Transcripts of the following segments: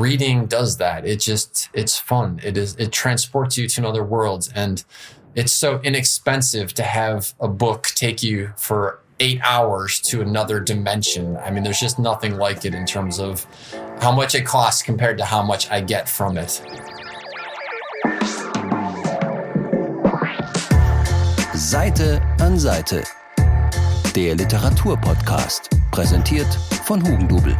reading does that. It just, it's fun. It is, it transports you to another world. And it's so inexpensive to have a book take you for eight hours to another dimension. I mean, there's just nothing like it in terms of how much it costs compared to how much I get from it. Seite an Seite. Der Literaturpodcast. Präsentiert von Hugendubel.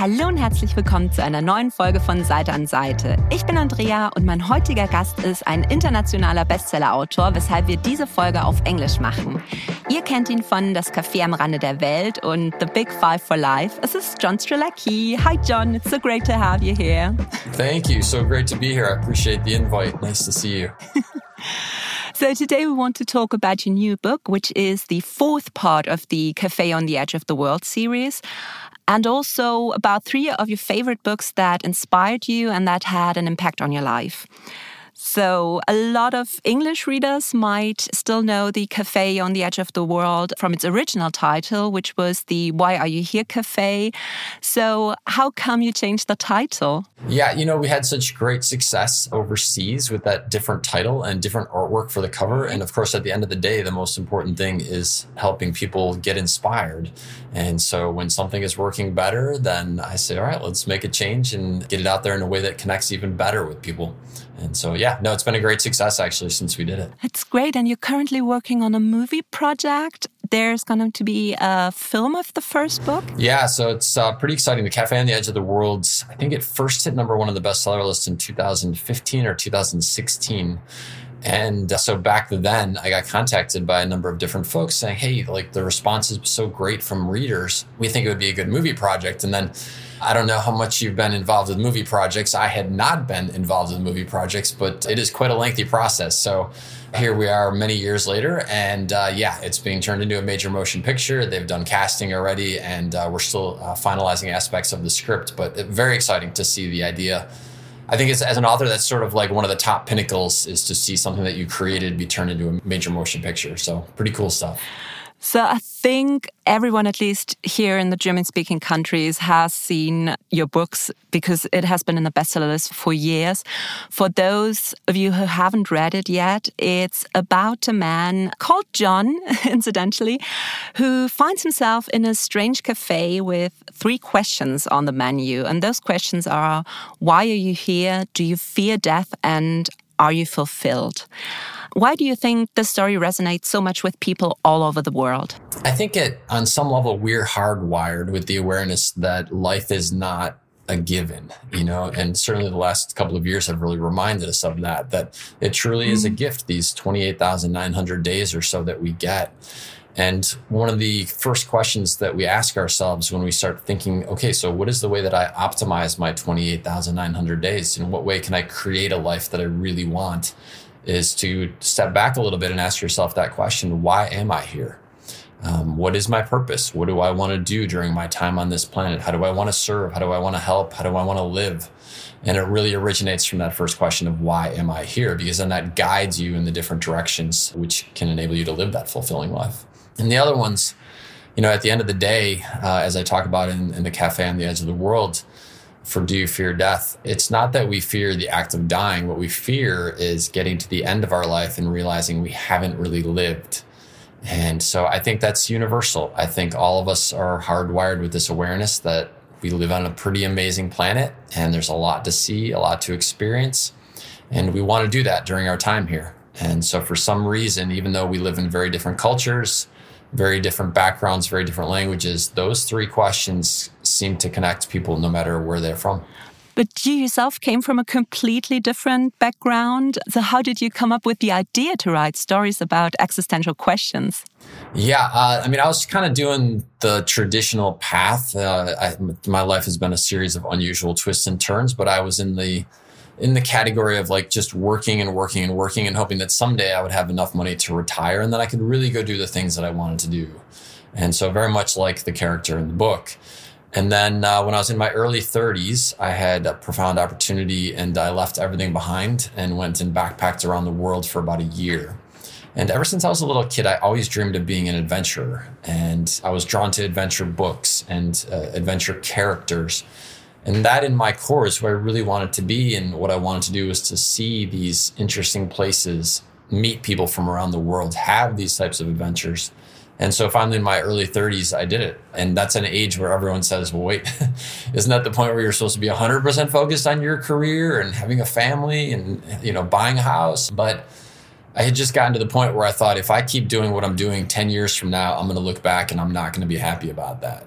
Hallo und herzlich willkommen zu einer neuen Folge von Seite an Seite. Ich bin Andrea und mein heutiger Gast ist ein internationaler Bestsellerautor, weshalb wir diese Folge auf Englisch machen. Ihr kennt ihn von Das Café am Rande der Welt und The Big Five for Life. Es ist John Strelacki. Hi John, it's so great to have you here. Thank you. So great to be here. I appreciate the invite. Nice to see you. So today we want to talk about your new book, which is the fourth part of the Cafe on the Edge of the World series and also about three of your favorite books that inspired you and that had an impact on your life. So, a lot of English readers might still know the Cafe on the Edge of the World from its original title, which was the Why Are You Here Cafe. So, how come you changed the title? Yeah, you know, we had such great success overseas with that different title and different artwork for the cover. Mm-hmm. And of course, at the end of the day, the most important thing is helping people get inspired. And so, when something is working better, then I say, all right, let's make a change and get it out there in a way that connects even better with people. And so, yeah, no, it's been a great success actually since we did it. It's great. And you're currently working on a movie project. There's going to be a film of the first book. Yeah, so it's uh, pretty exciting. The Cafe on the Edge of the World, I think it first hit number one on the bestseller list in 2015 or 2016. And uh, so back then, I got contacted by a number of different folks saying, hey, like the response is so great from readers. We think it would be a good movie project. And then I don't know how much you've been involved with movie projects. I had not been involved with movie projects, but it is quite a lengthy process. So here we are many years later, and uh, yeah, it's being turned into a major motion picture. They've done casting already, and uh, we're still uh, finalizing aspects of the script, but very exciting to see the idea. I think as an author, that's sort of like one of the top pinnacles is to see something that you created be turned into a major motion picture. So pretty cool stuff. So I think everyone, at least here in the German speaking countries, has seen your books because it has been in the bestseller list for years. For those of you who haven't read it yet, it's about a man called John, incidentally, who finds himself in a strange cafe with three questions on the menu. And those questions are why are you here? Do you fear death? And are you fulfilled? Why do you think this story resonates so much with people all over the world? I think it, on some level, we're hardwired with the awareness that life is not a given, you know, and certainly the last couple of years have really reminded us of that, that it truly mm-hmm. is a mm-hmm. gift, these 28,900 days or so that we get. And one of the first questions that we ask ourselves when we start thinking, okay, so what is the way that I optimize my 28,900 days? In what way can I create a life that I really want? Is to step back a little bit and ask yourself that question why am I here? Um, what is my purpose? What do I want to do during my time on this planet? How do I want to serve? How do I want to help? How do I want to live? And it really originates from that first question of why am I here? Because then that guides you in the different directions which can enable you to live that fulfilling life. And the other ones, you know, at the end of the day, uh, as I talk about in, in the cafe on the edge of the world, for do you fear death? It's not that we fear the act of dying. What we fear is getting to the end of our life and realizing we haven't really lived. And so I think that's universal. I think all of us are hardwired with this awareness that we live on a pretty amazing planet and there's a lot to see, a lot to experience. And we want to do that during our time here. And so for some reason, even though we live in very different cultures, very different backgrounds, very different languages, those three questions seem to connect people no matter where they're from. But you yourself came from a completely different background. So, how did you come up with the idea to write stories about existential questions? Yeah, uh, I mean, I was kind of doing the traditional path. Uh, I, my life has been a series of unusual twists and turns, but I was in the in the category of like just working and working and working and hoping that someday I would have enough money to retire and that I could really go do the things that I wanted to do. And so, very much like the character in the book. And then uh, when I was in my early 30s, I had a profound opportunity and I left everything behind and went and backpacked around the world for about a year. And ever since I was a little kid, I always dreamed of being an adventurer. And I was drawn to adventure books and uh, adventure characters. And that in my core is where I really wanted to be. And what I wanted to do was to see these interesting places, meet people from around the world, have these types of adventures. And so finally in my early 30s, I did it. And that's an age where everyone says, well, wait, isn't that the point where you're supposed to be 100% focused on your career and having a family and, you know, buying a house? But I had just gotten to the point where I thought if I keep doing what I'm doing 10 years from now, I'm going to look back and I'm not going to be happy about that.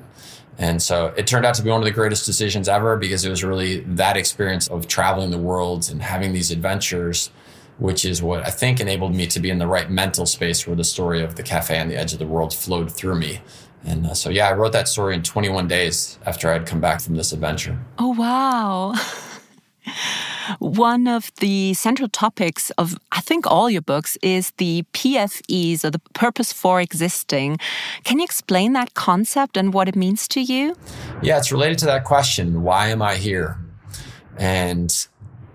And so it turned out to be one of the greatest decisions ever because it was really that experience of traveling the world and having these adventures which is what I think enabled me to be in the right mental space where the story of the cafe on the edge of the world flowed through me. And uh, so, yeah, I wrote that story in 21 days after I'd come back from this adventure. Oh, wow. One of the central topics of, I think, all your books is the PFEs or the purpose for existing. Can you explain that concept and what it means to you? Yeah, it's related to that question why am I here? And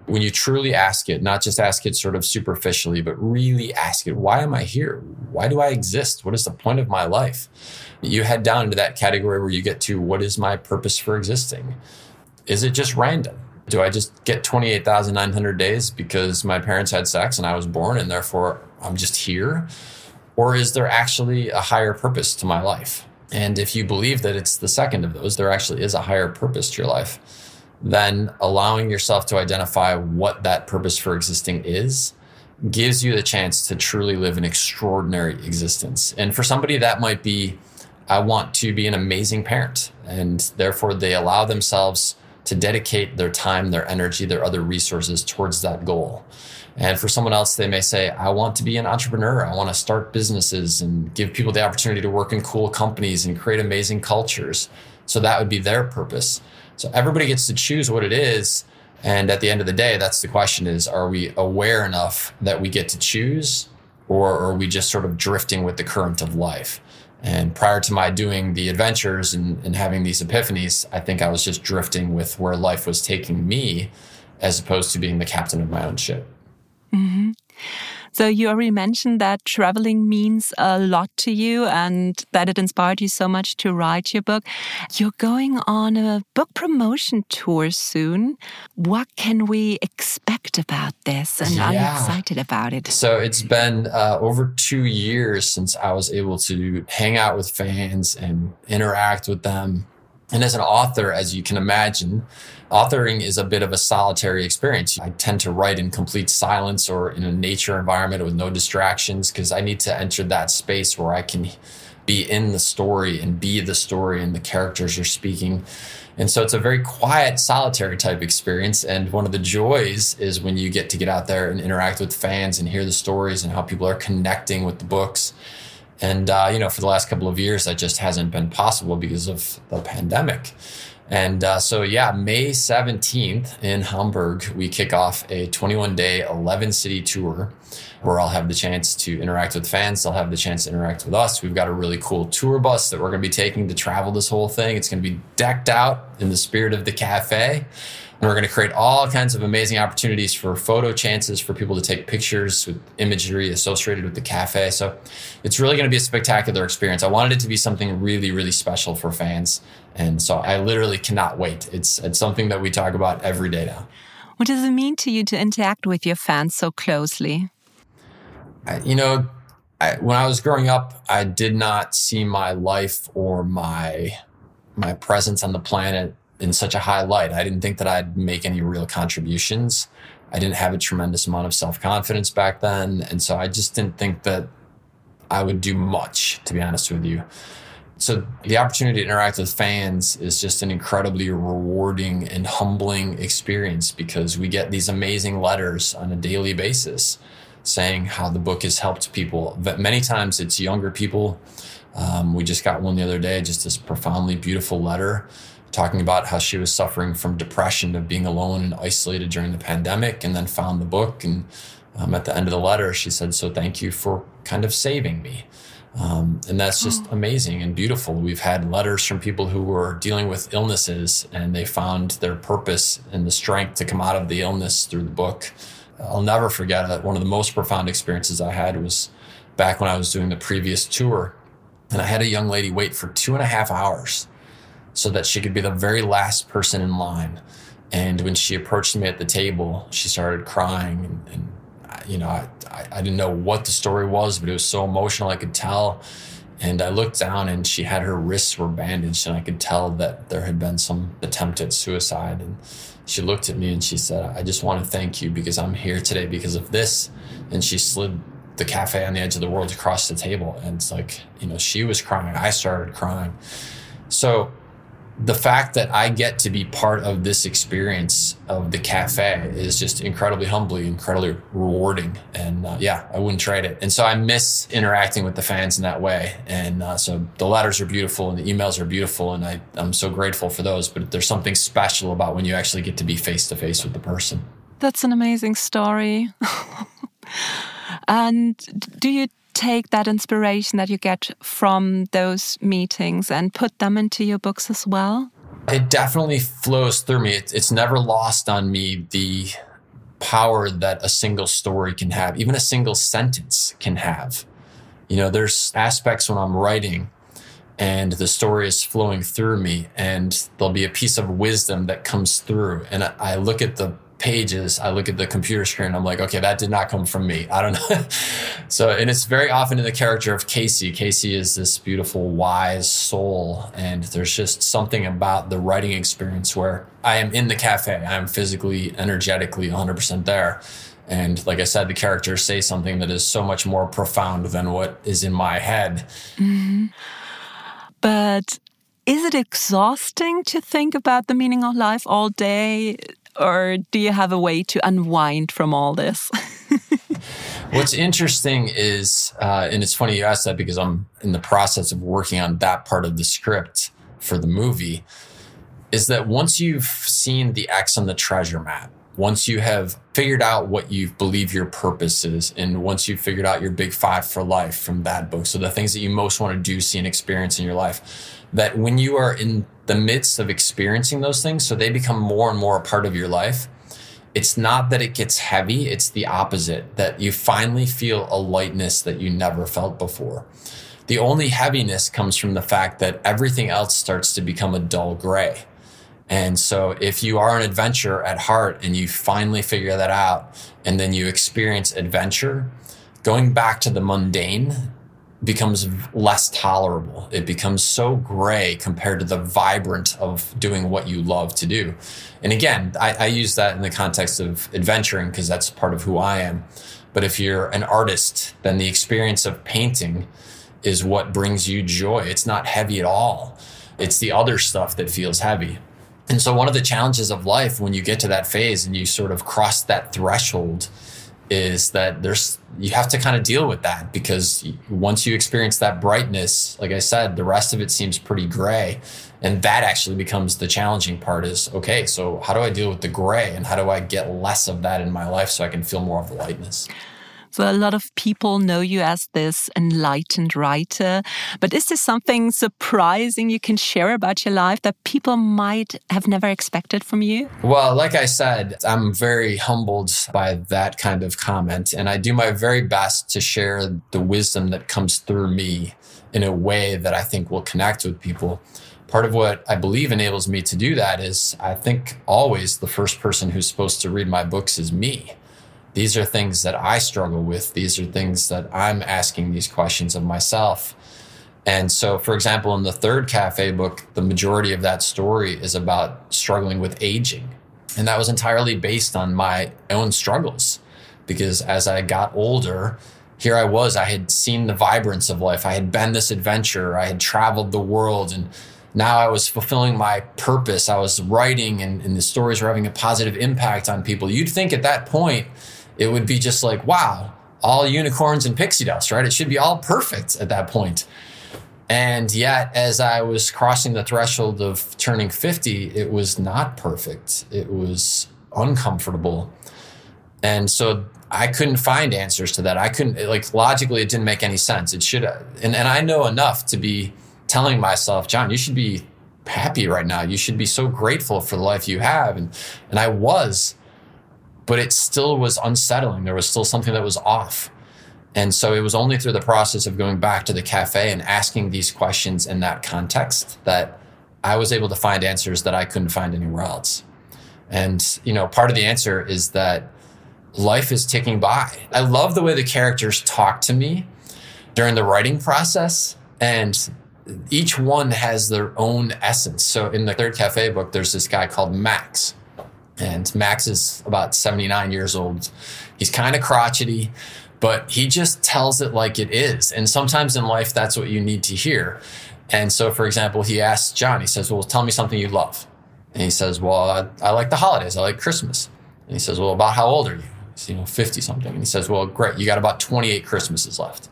when you truly ask it, not just ask it sort of superficially, but really ask it, why am I here? Why do I exist? What is the point of my life? You head down into that category where you get to, what is my purpose for existing? Is it just random? Do I just get 28,900 days because my parents had sex and I was born and therefore I'm just here? Or is there actually a higher purpose to my life? And if you believe that it's the second of those, there actually is a higher purpose to your life then allowing yourself to identify what that purpose for existing is gives you the chance to truly live an extraordinary existence. And for somebody, that might be, I want to be an amazing parent. And therefore, they allow themselves to dedicate their time, their energy, their other resources towards that goal. And for someone else, they may say, I want to be an entrepreneur. I want to start businesses and give people the opportunity to work in cool companies and create amazing cultures. So that would be their purpose. So everybody gets to choose what it is. And at the end of the day, that's the question is, are we aware enough that we get to choose or are we just sort of drifting with the current of life? And prior to my doing the adventures and, and having these epiphanies, I think I was just drifting with where life was taking me as opposed to being the captain of my own ship. Mm-hmm. So you already mentioned that traveling means a lot to you and that it inspired you so much to write your book. You're going on a book promotion tour soon. What can we expect about this? And yeah. are you excited about it? So it's been uh, over two years since I was able to hang out with fans and interact with them. And as an author, as you can imagine, authoring is a bit of a solitary experience. I tend to write in complete silence or in a nature environment with no distractions because I need to enter that space where I can be in the story and be the story and the characters are speaking. And so it's a very quiet, solitary type experience. And one of the joys is when you get to get out there and interact with fans and hear the stories and how people are connecting with the books. And, uh, you know, for the last couple of years, that just hasn't been possible because of the pandemic. And uh, so, yeah, May 17th in Hamburg, we kick off a 21 day, 11 city tour where I'll have the chance to interact with fans. They'll have the chance to interact with us. We've got a really cool tour bus that we're going to be taking to travel this whole thing. It's going to be decked out in the spirit of the cafe. And we're going to create all kinds of amazing opportunities for photo chances for people to take pictures with imagery associated with the cafe. So it's really going to be a spectacular experience. I wanted it to be something really, really special for fans. And so I literally cannot wait. It's, it's something that we talk about every day now. What does it mean to you to interact with your fans so closely? I, you know, I, when I was growing up, I did not see my life or my my presence on the planet in such a high light. I didn't think that I'd make any real contributions. I didn't have a tremendous amount of self confidence back then. And so I just didn't think that I would do much, to be honest with you. So the opportunity to interact with fans is just an incredibly rewarding and humbling experience because we get these amazing letters on a daily basis saying how the book has helped people. But many times it's younger people. Um, we just got one the other day, just this profoundly beautiful letter talking about how she was suffering from depression of being alone and isolated during the pandemic and then found the book and um, at the end of the letter she said so thank you for kind of saving me um, and that's just oh. amazing and beautiful we've had letters from people who were dealing with illnesses and they found their purpose and the strength to come out of the illness through the book i'll never forget that one of the most profound experiences i had was back when I was doing the previous tour. And I had a young lady wait for two and a half hours so that she could be the very last person in line. And when she approached me at the table, she started crying. And, and you know, I, I didn't know what the story was, but it was so emotional, I could tell. And I looked down and she had her wrists were bandaged, and I could tell that there had been some attempt at suicide. And she looked at me and she said, I just want to thank you because I'm here today because of this. And she slid the cafe on the edge of the world across the table. And it's like, you know, she was crying. I started crying. So the fact that I get to be part of this experience of the cafe is just incredibly humbling, incredibly rewarding. And uh, yeah, I wouldn't trade it. And so I miss interacting with the fans in that way. And uh, so the letters are beautiful and the emails are beautiful. And I, I'm so grateful for those. But there's something special about when you actually get to be face to face with the person. That's an amazing story. and do you take that inspiration that you get from those meetings and put them into your books as well? It definitely flows through me. It, it's never lost on me the power that a single story can have, even a single sentence can have. You know, there's aspects when I'm writing and the story is flowing through me, and there'll be a piece of wisdom that comes through. And I, I look at the pages, I look at the computer screen, I'm like, okay, that did not come from me. I don't know. so, and it's very often in the character of Casey. Casey is this beautiful, wise soul. And there's just something about the writing experience where I am in the cafe, I am physically, energetically 100% there. And like I said, the characters say something that is so much more profound than what is in my head. Mm-hmm. But is it exhausting to think about the meaning of life all day? Or do you have a way to unwind from all this? What's interesting is, uh, and it's funny you asked that because I'm in the process of working on that part of the script for the movie, is that once you've seen the X on the treasure map, once you have figured out what you believe your purpose is, and once you've figured out your big five for life from that book, so the things that you most want to do, see, and experience in your life, that when you are in the midst of experiencing those things, so they become more and more a part of your life, it's not that it gets heavy, it's the opposite, that you finally feel a lightness that you never felt before. The only heaviness comes from the fact that everything else starts to become a dull gray. And so if you are an adventurer at heart and you finally figure that out and then you experience adventure, going back to the mundane becomes less tolerable. It becomes so gray compared to the vibrant of doing what you love to do. And again, I, I use that in the context of adventuring because that's part of who I am. But if you're an artist, then the experience of painting is what brings you joy. It's not heavy at all. It's the other stuff that feels heavy. And so, one of the challenges of life when you get to that phase and you sort of cross that threshold is that there's you have to kind of deal with that because once you experience that brightness like i said the rest of it seems pretty gray. And that actually becomes the challenging part is okay so how do i deal with the gray? And how do i get less of that in my life so i can feel more of the lightness a lot of people know you as this enlightened writer. But is there something surprising you can share about your life that people might have never expected from you? Well, like I said, I'm very humbled by that kind of comment. And I do my very best to share the wisdom that comes through me in a way that I think will connect with people part of what I believe enables me to do that is I think always the first person who's supposed to read my books is me. These are things that I struggle with. These are things that I'm asking these questions of myself. And so, for example, in the third cafe book, the majority of that story is about struggling with aging. And that was entirely based on my own struggles. Because as I got older, here I was, I had seen the vibrance of life. I had been this adventurer. I had traveled the world. And now I was fulfilling my purpose. I was writing, and, and the stories were having a positive impact on people. You'd think at that point, it would be just like, wow, all unicorns and pixie dust, right? It should be all perfect at that point. And yet, as I was crossing the threshold of turning 50, it was not perfect. It was uncomfortable. And so I couldn't find answers to that. I couldn't, like, logically, it didn't make any sense. It should, and, and I know enough to be telling myself, John, you should be happy right now. You should be so grateful for the life you have. And, and I was but it still was unsettling. There was still something that was off. And so it was only through the process of going back to the cafe and asking these questions in that context that I was able to find answers that I couldn't find anywhere else. And, you know, part of the answer is that life is ticking by. I love the way the characters talk to me during the writing process. And each one has their own essence. So in the third cafe book, there's this guy called Max. And Max is about 79 years old. He's kind of crotchety, but he just tells it like it is. And sometimes in life, that's what you need to hear. And so, for example, he asks John, he says, Well, tell me something you love. And he says, Well, I, I like the holidays. I like Christmas. And he says, Well, about how old are you? He's, you know, 50 something. And he says, Well, great. You got about 28 Christmases left.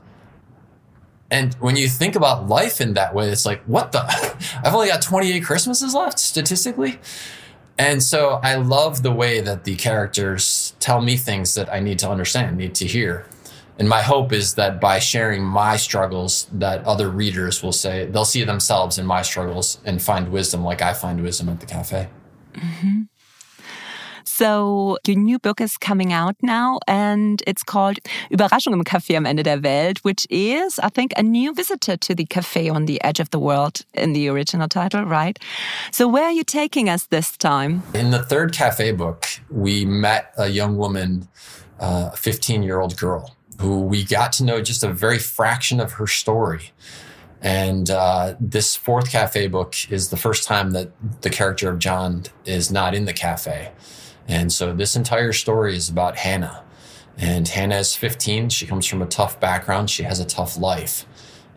And when you think about life in that way, it's like, what the? I've only got 28 Christmases left statistically. And so I love the way that the characters tell me things that I need to understand, need to hear. And my hope is that by sharing my struggles, that other readers will say they'll see themselves in my struggles and find wisdom like I find wisdom at the cafe. Mm-hmm. So, your new book is coming out now and it's called Überraschung im Café am Ende der Welt, which is, I think, a new visitor to the cafe on the edge of the world in the original title, right? So, where are you taking us this time? In the third cafe book, we met a young woman, uh, a 15 year old girl, who we got to know just a very fraction of her story. And uh, this fourth cafe book is the first time that the character of John is not in the cafe. And so this entire story is about Hannah. And Hannah is 15. She comes from a tough background. She has a tough life.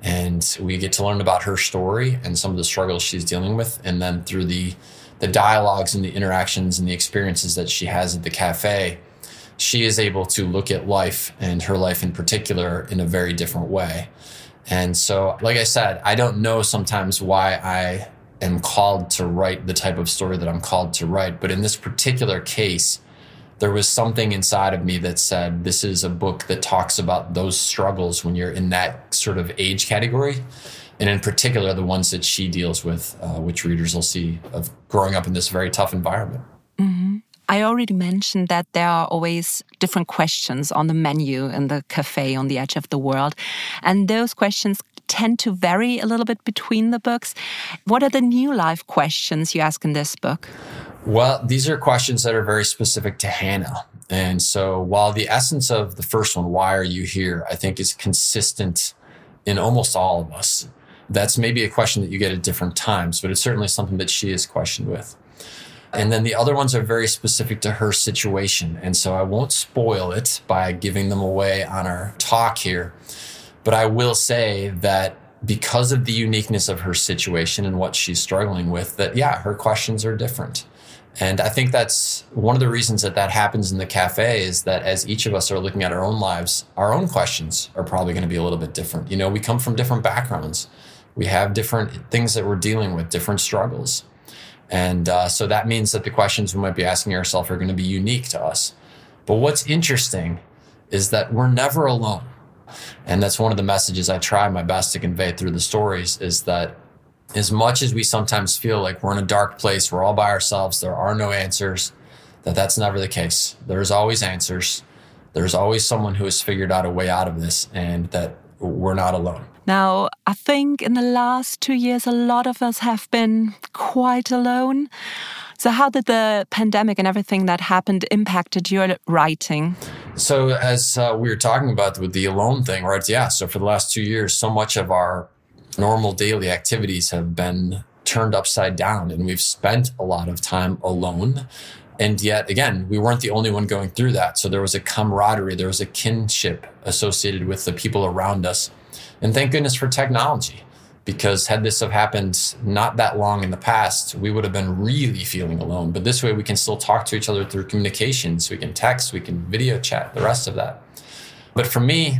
And we get to learn about her story and some of the struggles she's dealing with. And then through the, the dialogues and the interactions and the experiences that she has at the cafe, she is able to look at life and her life in particular in a very different way. And so, like I said, I don't know sometimes why I am called to write the type of story that I'm called to write. But in this particular case, there was something inside of me that said, this is a book that talks about those struggles when you're in that sort of age category. And in particular, the ones that she deals with, uh, which readers will see of growing up in this very tough environment. Mm-hmm. I already mentioned that there are always different questions on the menu in the cafe on the edge of the world. And those questions tend to vary a little bit between the books. What are the new life questions you ask in this book? Well, these are questions that are very specific to Hannah. And so while the essence of the first one, why are you here, I think is consistent in almost all of us. That's maybe a question that you get at different times, but it's certainly something that she is questioned with. And then the other ones are very specific to her situation. And so I won't spoil it by giving them away on our talk here. But I will say that because of the uniqueness of her situation and what she's struggling with, that yeah, her questions are different. And I think that's one of the reasons that that happens in the cafe is that as each of us are looking at our own lives, our own questions are probably going to be a little bit different. You know, we come from different backgrounds, we have different things that we're dealing with, different struggles. And uh, so that means that the questions we might be asking ourselves are going to be unique to us. But what's interesting is that we're never alone. And that's one of the messages I try my best to convey through the stories is that as much as we sometimes feel like we're in a dark place, we're all by ourselves, there are no answers, that that's never the case. There's always answers. There's always someone who has figured out a way out of this and that we're not alone. Now, I think in the last two years, a lot of us have been quite alone. So, how did the pandemic and everything that happened impacted your writing? So, as uh, we were talking about with the alone thing, right? Yeah. So, for the last two years, so much of our normal daily activities have been turned upside down, and we've spent a lot of time alone. And yet, again, we weren't the only one going through that. So, there was a camaraderie, there was a kinship associated with the people around us and thank goodness for technology, because had this have happened not that long in the past, we would have been really feeling alone. But this way, we can still talk to each other through communications. We can text, we can video chat, the rest of that. But for me,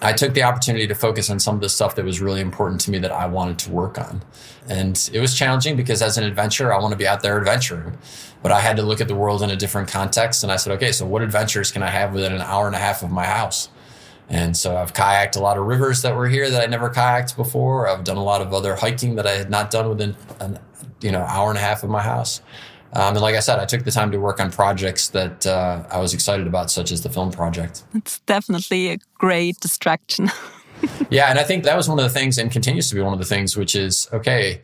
I took the opportunity to focus on some of the stuff that was really important to me that I wanted to work on. And it was challenging because as an adventurer, I want to be out there adventuring. But I had to look at the world in a different context. And I said, okay, so what adventures can I have within an hour and a half of my house? And so I've kayaked a lot of rivers that were here that I never kayaked before. I've done a lot of other hiking that I had not done within an you know hour and a half of my house. Um, and like I said, I took the time to work on projects that uh, I was excited about, such as the film project. It's definitely a great distraction. yeah, and I think that was one of the things, and continues to be one of the things, which is okay.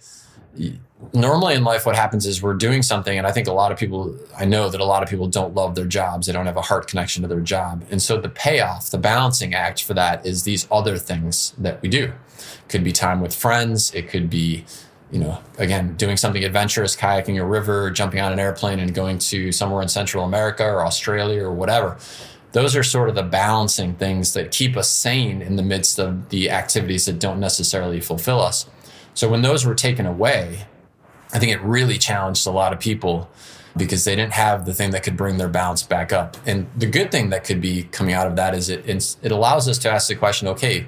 Normally in life, what happens is we're doing something, and I think a lot of people, I know that a lot of people don't love their jobs. They don't have a heart connection to their job. And so the payoff, the balancing act for that is these other things that we do. Could be time with friends, it could be you know, again, doing something adventurous, kayaking a river, jumping on an airplane and going to somewhere in Central America or Australia or whatever. Those are sort of the balancing things that keep us sane in the midst of the activities that don't necessarily fulfill us. So when those were taken away, I think it really challenged a lot of people because they didn't have the thing that could bring their balance back up. And the good thing that could be coming out of that is it it allows us to ask the question, okay,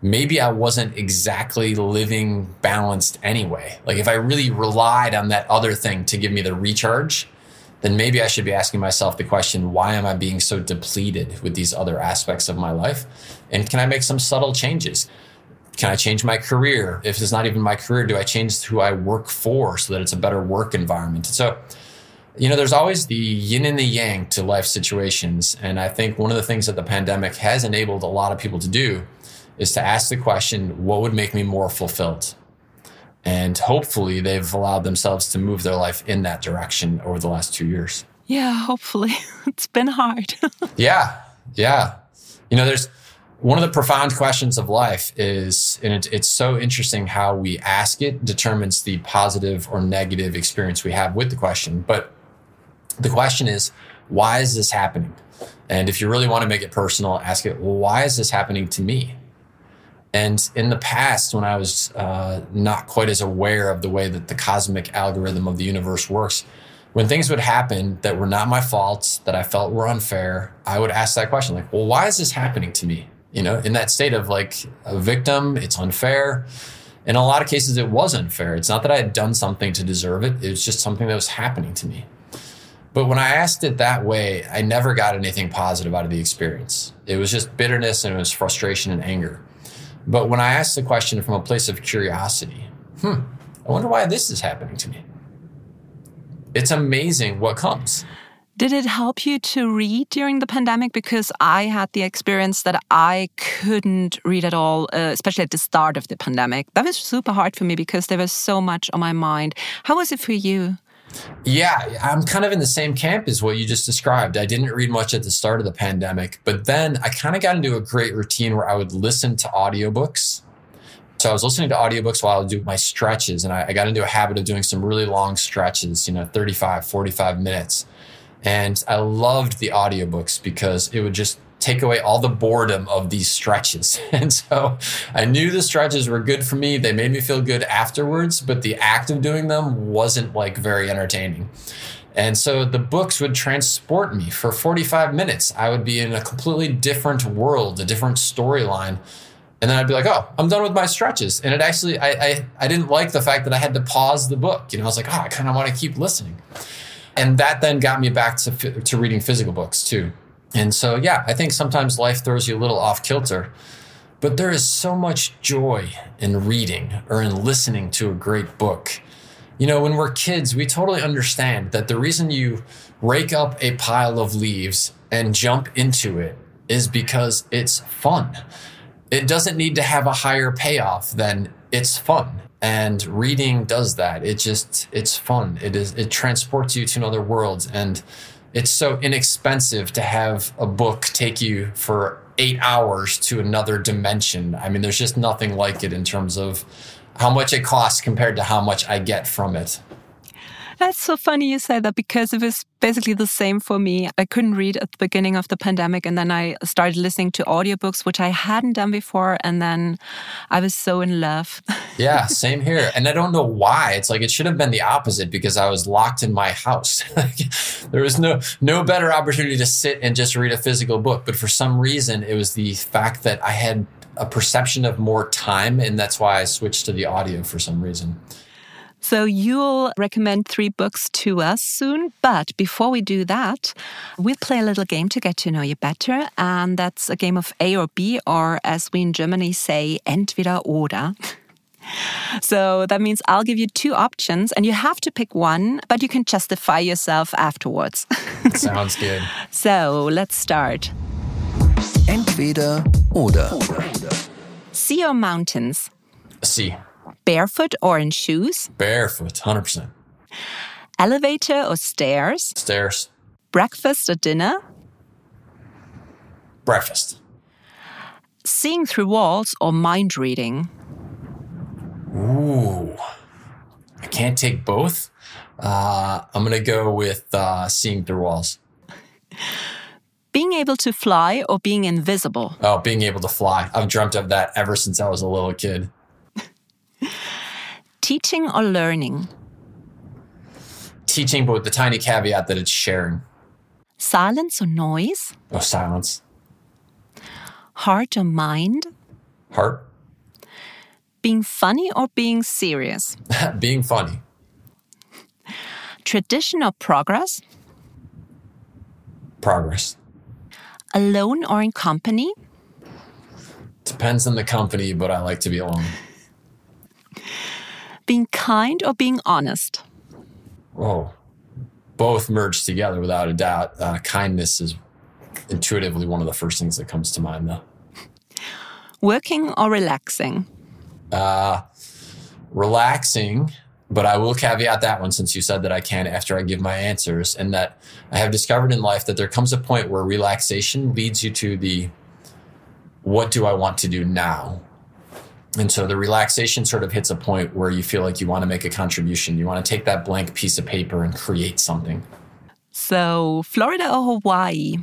maybe I wasn't exactly living balanced anyway. Like if I really relied on that other thing to give me the recharge, then maybe I should be asking myself the question, why am I being so depleted with these other aspects of my life? And can I make some subtle changes? Can I change my career? If it's not even my career, do I change who I work for so that it's a better work environment? So, you know, there's always the yin and the yang to life situations. And I think one of the things that the pandemic has enabled a lot of people to do is to ask the question, what would make me more fulfilled? And hopefully they've allowed themselves to move their life in that direction over the last two years. Yeah, hopefully. It's been hard. yeah, yeah. You know, there's one of the profound questions of life is, and it, it's so interesting how we ask it determines the positive or negative experience we have with the question. But the question is, why is this happening? And if you really want to make it personal, ask it, well, why is this happening to me? And in the past, when I was uh, not quite as aware of the way that the cosmic algorithm of the universe works, when things would happen that were not my faults, that I felt were unfair, I would ask that question, like, well, why is this happening to me? You know, in that state of like a victim, it's unfair. In a lot of cases, it was unfair. It's not that I had done something to deserve it, it was just something that was happening to me. But when I asked it that way, I never got anything positive out of the experience. It was just bitterness and it was frustration and anger. But when I asked the question from a place of curiosity, hmm, I wonder why this is happening to me. It's amazing what comes. Did it help you to read during the pandemic? Because I had the experience that I couldn't read at all, uh, especially at the start of the pandemic. That was super hard for me because there was so much on my mind. How was it for you? Yeah, I'm kind of in the same camp as what you just described. I didn't read much at the start of the pandemic, but then I kind of got into a great routine where I would listen to audiobooks. So I was listening to audiobooks while I would do my stretches, and I, I got into a habit of doing some really long stretches, you know, 35, 45 minutes. And I loved the audiobooks because it would just take away all the boredom of these stretches. And so I knew the stretches were good for me. They made me feel good afterwards, but the act of doing them wasn't like very entertaining. And so the books would transport me for 45 minutes. I would be in a completely different world, a different storyline. And then I'd be like, oh, I'm done with my stretches. And it actually, I, I, I didn't like the fact that I had to pause the book. You know, I was like, oh, I kind of want to keep listening. And that then got me back to, to reading physical books too. And so, yeah, I think sometimes life throws you a little off kilter, but there is so much joy in reading or in listening to a great book. You know, when we're kids, we totally understand that the reason you rake up a pile of leaves and jump into it is because it's fun. It doesn't need to have a higher payoff than it's fun. And reading does that. It just, it's fun. It is, it transports you to another world. And it's so inexpensive to have a book take you for eight hours to another dimension. I mean, there's just nothing like it in terms of how much it costs compared to how much I get from it. That's so funny you say that because it was basically the same for me. I couldn't read at the beginning of the pandemic and then I started listening to audiobooks which I hadn't done before and then I was so in love. yeah, same here. And I don't know why. It's like it should have been the opposite because I was locked in my house. there was no no better opportunity to sit and just read a physical book, but for some reason it was the fact that I had a perception of more time and that's why I switched to the audio for some reason. So you'll recommend three books to us soon. But before we do that, we'll play a little game to get to know you better. And that's a game of A or B, or as we in Germany say, entweder oder. So that means I'll give you two options and you have to pick one, but you can justify yourself afterwards. Sounds good. So let's start. Entweder oder. Sea or mountains? Sea. Barefoot or in shoes? Barefoot, 100%. Elevator or stairs? Stairs. Breakfast or dinner? Breakfast. Seeing through walls or mind reading? Ooh. I can't take both. Uh, I'm going to go with uh, seeing through walls. Being able to fly or being invisible? Oh, being able to fly. I've dreamt of that ever since I was a little kid. Teaching or learning? Teaching, but with the tiny caveat that it's sharing. Silence or noise? Oh, silence. Heart or mind? Heart. Being funny or being serious? being funny. Tradition or progress? Progress. Alone or in company? Depends on the company, but I like to be alone. Being kind or being honest? Oh, both merged together without a doubt. Uh, kindness is intuitively one of the first things that comes to mind, though. Working or relaxing? Uh, relaxing, but I will caveat that one since you said that I can after I give my answers, and that I have discovered in life that there comes a point where relaxation leads you to the what do I want to do now? And so the relaxation sort of hits a point where you feel like you want to make a contribution. You want to take that blank piece of paper and create something. So, Florida or Hawaii?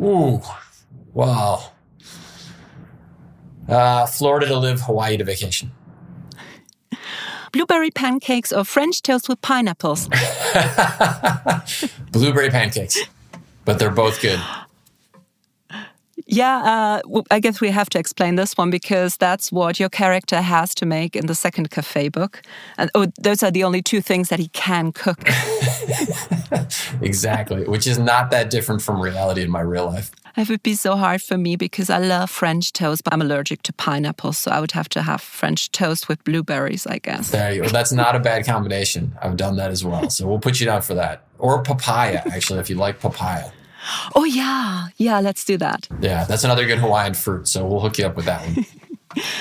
Ooh, wow. Uh, Florida to live, Hawaii to vacation. Blueberry pancakes or French toast with pineapples? Blueberry pancakes, but they're both good. Yeah, uh, I guess we have to explain this one because that's what your character has to make in the second cafe book. And oh, those are the only two things that he can cook. exactly, which is not that different from reality in my real life. It would be so hard for me because I love French toast, but I'm allergic to pineapples. So I would have to have French toast with blueberries, I guess. There you go. That's not a bad combination. I've done that as well. So we'll put you down for that. Or papaya, actually, if you like papaya. Oh, yeah. Yeah, let's do that. Yeah, that's another good Hawaiian fruit. So we'll hook you up with that one.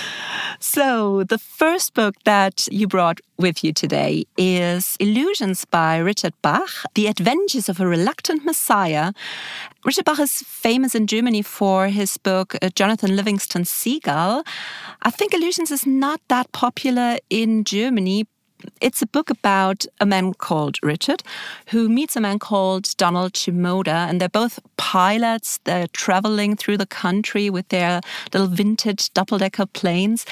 So, the first book that you brought with you today is Illusions by Richard Bach, The Adventures of a Reluctant Messiah. Richard Bach is famous in Germany for his book uh, Jonathan Livingston Seagull. I think Illusions is not that popular in Germany, it's a book about a man called Richard who meets a man called Donald Shimoda, and they're both pilots. They're traveling through the country with their little vintage double decker planes.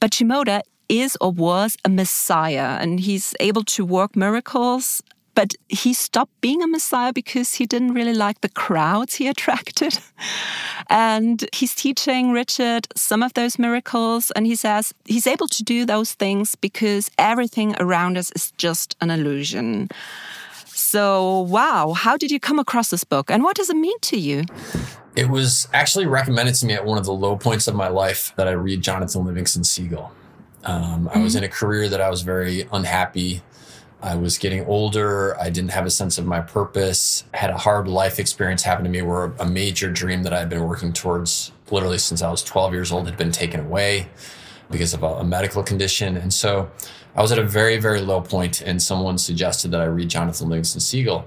But Shimoda is or was a messiah, and he's able to work miracles but he stopped being a messiah because he didn't really like the crowds he attracted. and he's teaching Richard some of those miracles. And he says he's able to do those things because everything around us is just an illusion. So, wow, how did you come across this book and what does it mean to you? It was actually recommended to me at one of the low points of my life that I read Jonathan Livingston Seagull. Um, mm -hmm. I was mm-hmm. in a career that I was very unhappy I was getting older. I didn't have a sense of my purpose. Had a hard life experience happen to me where a major dream that I had been working towards literally since I was 12 years old had been taken away because of a, a medical condition. And so I was at a very, very low point, and someone suggested that I read Jonathan Livingston Seagull.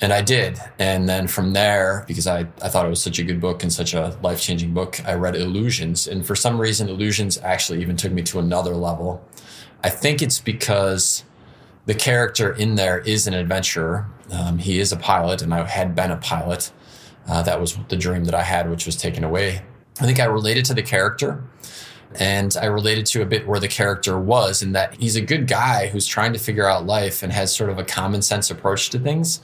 And I did. And then from there, because I, I thought it was such a good book and such a life changing book, I read Illusions. And for some reason, Illusions actually even took me to another level. I think it's because the character in there is an adventurer. Um, he is a pilot, and I had been a pilot. Uh, that was the dream that I had, which was taken away. I think I related to the character, and I related to a bit where the character was, in that he's a good guy who's trying to figure out life and has sort of a common sense approach to things.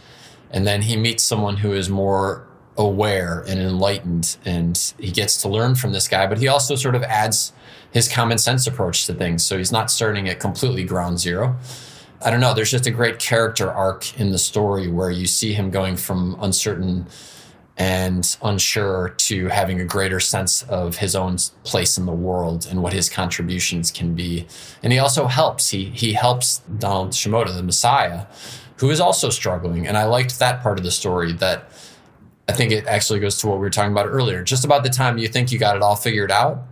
And then he meets someone who is more aware and enlightened, and he gets to learn from this guy, but he also sort of adds his common sense approach to things. So he's not starting at completely ground zero. I don't know. There's just a great character arc in the story where you see him going from uncertain and unsure to having a greater sense of his own place in the world and what his contributions can be. And he also helps. He he helps Donald Shimoda, the Messiah, who is also struggling. And I liked that part of the story that I think it actually goes to what we were talking about earlier. Just about the time you think you got it all figured out,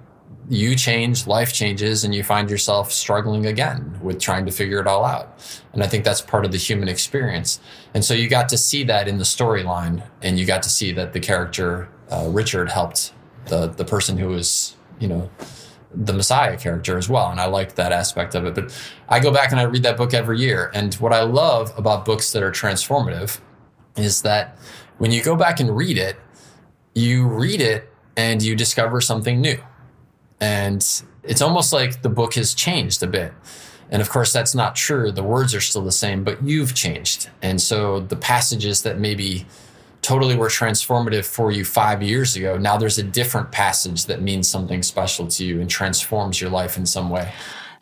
you change, life changes, and you find yourself struggling again with trying to figure it all out. And I think that's part of the human experience. And so you got to see that in the storyline, and you got to see that the character uh, Richard helped the the person who was, you know, the Messiah character as well. And I liked that aspect of it. But I go back and I read that book every year. And what I love about books that are transformative is that when you go back and read it, you read it and you discover something new and it's almost like the book has changed a bit. And of course, that's not true. The words are still the same, but you've changed. And so the passages that maybe totally were transformative for you five years ago, now there's a different passage that means something special to you and transforms your life in some way.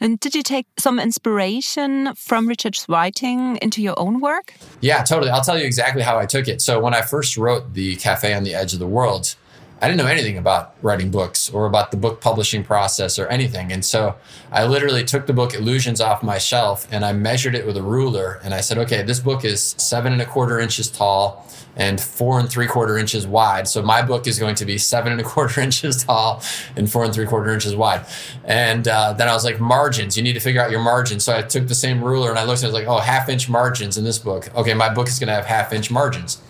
And did you take some inspiration from Richard's writing into your own work? Yeah, totally. I'll tell you exactly how I took it. So, when I first wrote The Cafe on the Edge of the World, I didn't know anything about writing books or about the book publishing process or anything. And so I literally took the book Illusions off my shelf and I measured it with a ruler. And I said, okay, this book is seven and a quarter inches tall and four and three quarter inches wide. So my book is going to be seven and a quarter inches tall and four and three quarter inches wide. And uh, then I was like, margins, you need to figure out your margins. So I took the same ruler and I looked and I was like, oh, half inch margins in this book. Okay, my book is going to have half inch margins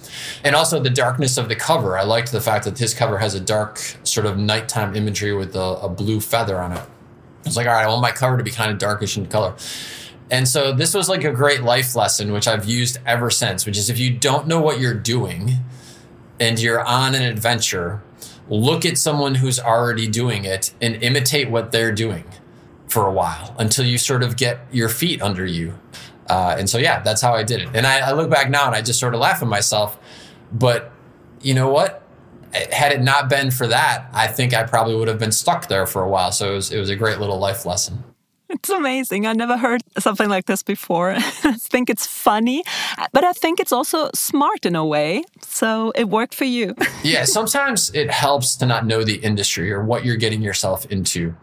and also the darkness of the cover. I liked the fact that his cover has a dark sort of nighttime imagery with a, a blue feather on it. I was like, all right, I want my cover to be kind of darkish in color. And so this was like a great life lesson, which I've used ever since, which is if you don't know what you're doing and you're on an adventure, look at someone who's already doing it and imitate what they're doing for a while until you sort of get your feet under you. Uh, and so, yeah, that's how I did it. And I, I look back now and I just sort of laugh at myself but you know what? Had it not been for that, I think I probably would have been stuck there for a while. So it was, it was a great little life lesson. It's amazing. I never heard something like this before. I think it's funny, but I think it's also smart in a way. So it worked for you. yeah, sometimes it helps to not know the industry or what you're getting yourself into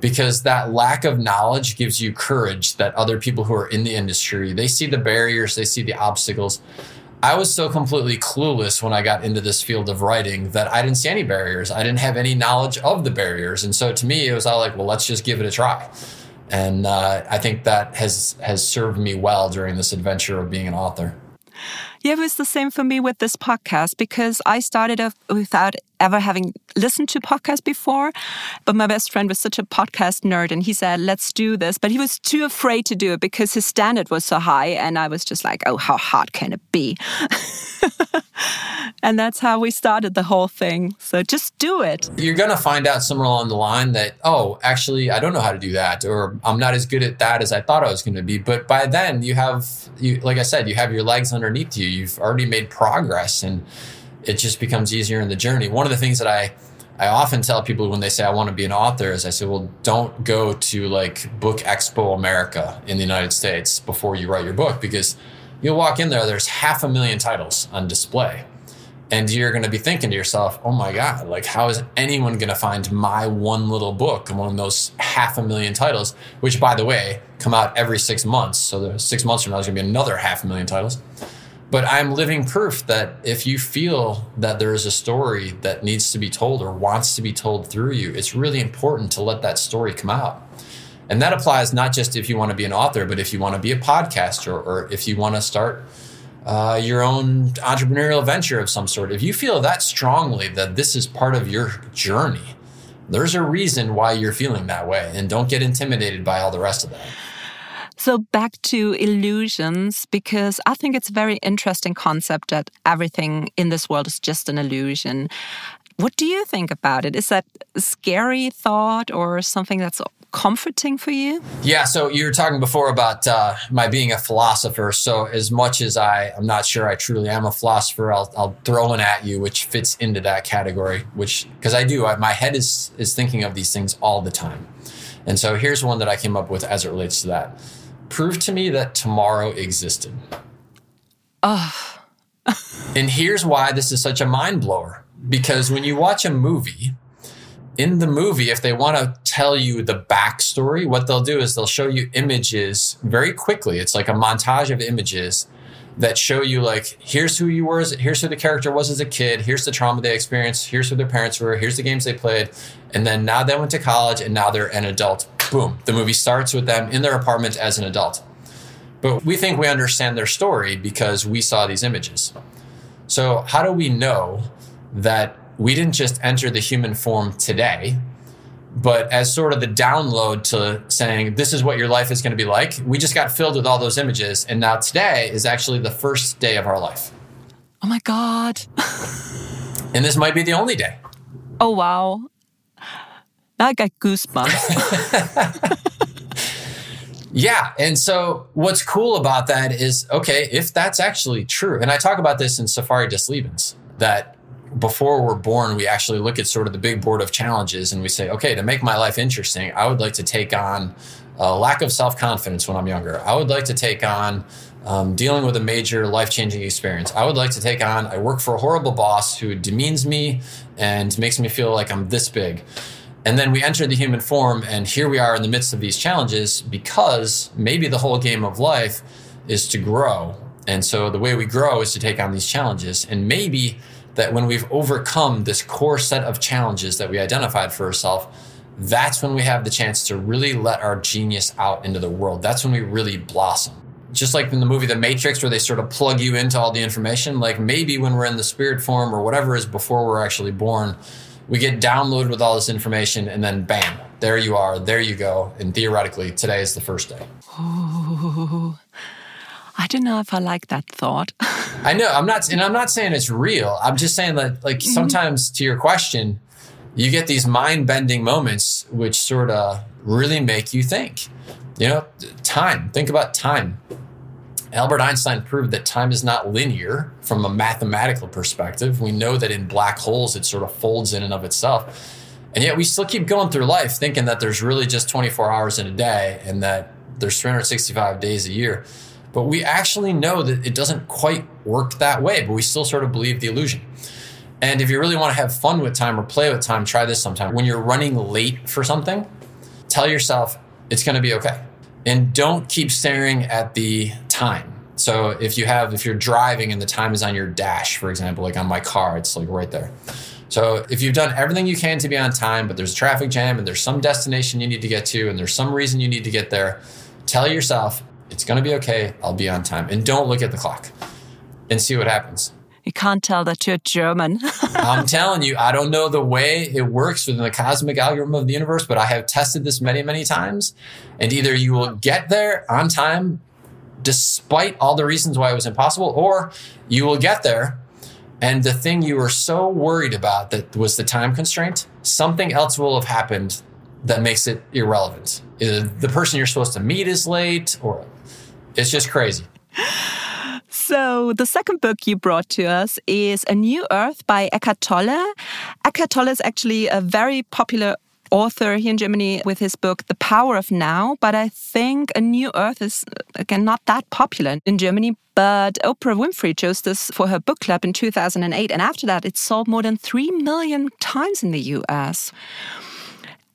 because that lack of knowledge gives you courage that other people who are in the industry, they see the barriers, they see the obstacles I was so completely clueless when I got into this field of writing that I didn't see any barriers. I didn't have any knowledge of the barriers, and so to me, it was all like, well, let's just give it a try. And uh, I think that has has served me well during this adventure of being an author. Yeah, it was the same for me with this podcast because I started off without ever having listened to podcasts before. But my best friend was such a podcast nerd and he said, let's do this. But he was too afraid to do it because his standard was so high. And I was just like, oh, how hard can it be? and that's how we started the whole thing. So just do it. You're going to find out somewhere along the line that, oh, actually, I don't know how to do that, or I'm not as good at that as I thought I was going to be. But by then, you have, you, like I said, you have your legs underneath you. You've already made progress, and it just becomes easier in the journey. One of the things that I I often tell people when they say I want to be an author is I say, well, don't go to like Book Expo America in the United States before you write your book because you'll walk in there, there's half a million titles on display and you're going to be thinking to yourself, oh my God, like, how is anyone going to find my one little book among those half a million titles, which, by the way, come out every six months. So, six months from now, there's going to be another half a million titles. But I'm living proof that if you feel that there is a story that needs to be told or wants to be told through you, it's really important to let that story come out. And that applies not just if you want to be an author, but if you want to be a podcaster or if you want to start uh, your own entrepreneurial venture of some sort, if you feel that strongly that this is part of your journey, there's a reason why you're feeling that way. And don't get intimidated by all the rest of that. So back to illusions, because I think it's a very interesting concept that everything in this world is just an illusion. What do you think about it? Is that a scary thought or something that's comforting for you? Yeah. So you were talking before about uh, my being a philosopher. So as much as I, I'm not sure I truly am a philosopher, I'll, I'll throw one at you, which fits into that category. Which because I do, I, my head is is thinking of these things all the time. And so here's one that I came up with as it relates to that. Prove to me that tomorrow existed. Oh. And here's why this is such a mind blower. Because when you watch a movie, in the movie, if they want to tell you the backstory, what they'll do is they'll show you images very quickly. It's like a montage of images that show you like here's who you were as, here's who the character was as a kid here's the trauma they experienced here's who their parents were here's the games they played and then now they went to college and now they're an adult boom. The movie starts with them in their apartment as an adult. But we think we understand their story because we saw these images. So how do we know that we didn't just enter the human form today but as sort of the download to saying this is what your life is going to be like we just got filled with all those images and now today is actually the first day of our life. Oh my god. And this might be the only day. Oh wow i got goosebumps yeah and so what's cool about that is okay if that's actually true and i talk about this in Safari des Lebens that before we're born, we actually look at sort of the big board of challenges and we say, okay, to make my life interesting, I would like to take on a lack of self confidence when I'm younger. I would like to take on um, dealing with a major life changing experience. I would like to take on, I work for a horrible boss who demeans me and makes me feel like I'm this big. And then we enter the human form, and here we are in the midst of these challenges because maybe the whole game of life is to grow. And so the way we grow is to take on these challenges. And maybe that when we've overcome this core set of challenges that we identified for ourselves, that's when we have the chance to really let our genius out into the world. That's when we really blossom. Just like in the movie The Matrix, where they sort of plug you into all the information, like maybe when we're in the spirit form or whatever is before we're actually born, we get downloaded with all this information and then bam, there you are, there you go. And theoretically, today is the first day. Ooh. I don't know if I like that thought. I know. I'm not, and I'm not saying it's real. I'm just saying that, like, mm-hmm. sometimes to your question, you get these mind bending moments which sort of really make you think. You know, time. Think about time. Albert Einstein proved that time is not linear from a mathematical perspective. We know that in black holes, it sort of folds in and of itself. And yet we still keep going through life thinking that there's really just 24 hours in a day and that there's 365 days a year. But we actually know that it doesn't quite work that way, but we still sort of believe the illusion. And if you really want to have fun with time or play with time, try this sometime. When you're running late for something, tell yourself it's going to be okay. And don't keep staring at the time. So if you have, if you're driving and the time is on your dash, for example, like on my car, it's like right there. So if you've done everything you can to be on time, but there's a traffic jam and there's some destination you need to get to and there's some reason you need to get there, tell yourself it's going to be okay. I'll be on time. And don't look at the clock and see what happens. You can't tell that you're German. I'm telling you, I don't know the way it works within the cosmic algorithm of the universe, but I have tested this many, many times. And either you will get there on time despite all the reasons why it was impossible, or you will get there and the thing you were so worried about that was the time constraint, something else will have happened that makes it irrelevant. Either the person you're supposed to meet is late or it's just crazy. So, the second book you brought to us is A New Earth by Eckhart Tolle. Eckhart Tolle is actually a very popular author here in Germany with his book The Power of Now, but I think A New Earth is again not that popular in Germany. But Oprah Winfrey chose this for her book club in 2008, and after that, it sold more than 3 million times in the US.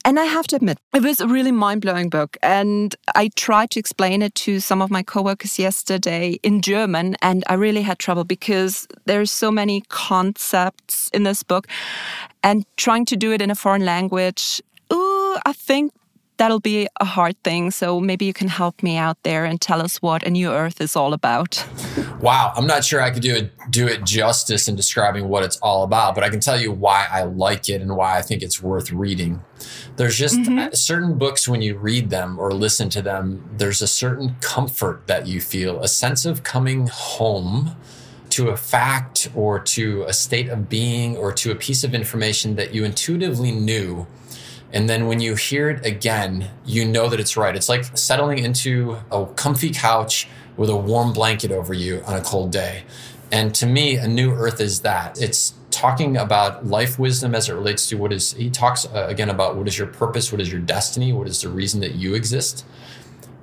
And I have to admit, it was a really mind blowing book. And I tried to explain it to some of my coworkers yesterday in German, and I really had trouble because there's so many concepts in this book. And trying to do it in a foreign language, ooh, I think that'll be a hard thing. So maybe you can help me out there and tell us what a new earth is all about. Wow, I'm not sure I could do it do it justice in describing what it's all about, but I can tell you why I like it and why I think it's worth reading. There's just mm-hmm. certain books when you read them or listen to them, there's a certain comfort that you feel, a sense of coming home to a fact or to a state of being or to a piece of information that you intuitively knew and then when you hear it again, you know that it's right. It's like settling into a comfy couch with a warm blanket over you on a cold day. And to me, a new earth is that. It's talking about life wisdom as it relates to what is, he talks uh, again about what is your purpose, what is your destiny, what is the reason that you exist.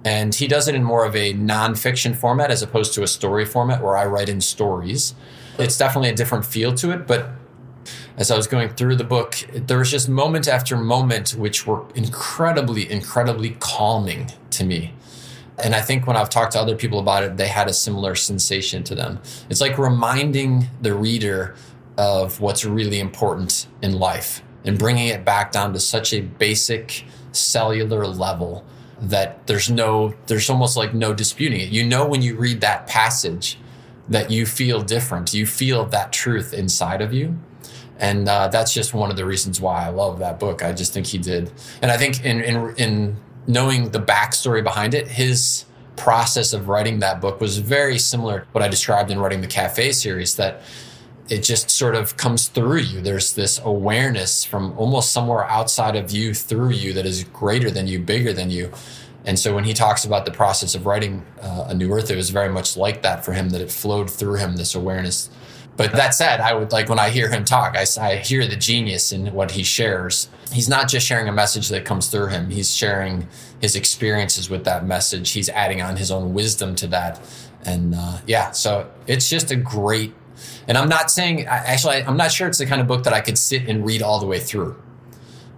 And he does it in more of a nonfiction format as opposed to a story format where I write in stories. it's definitely a different feel to it. But as I was going through the book, there was just moment after moment which were incredibly, incredibly calming to me. And I think when I've talked to other people about it, they had a similar sensation to them. It's like reminding the reader of what's really important in life and bringing it back down to such a basic cellular level that there's no, there's almost like no disputing it. You know, when you read that passage, that you feel different. You feel that truth inside of you. And uh, that's just one of the reasons why I love that book. I just think he did. And I think in, in, in knowing the backstory behind it, his process of writing that book was very similar to what I described in writing the Cafe series that it just sort of comes through you. There's this awareness from almost somewhere outside of you through you that is greater than you, bigger than you. And so when he talks about the process of writing uh, A New Earth, it was very much like that for him, that it flowed through him, this awareness. But that said, I would like when I hear him talk, I, I hear the genius in what he shares. He's not just sharing a message that comes through him, he's sharing his experiences with that message. He's adding on his own wisdom to that. And uh, yeah, so it's just a great and I'm not saying, actually, I'm not sure it's the kind of book that I could sit and read all the way through.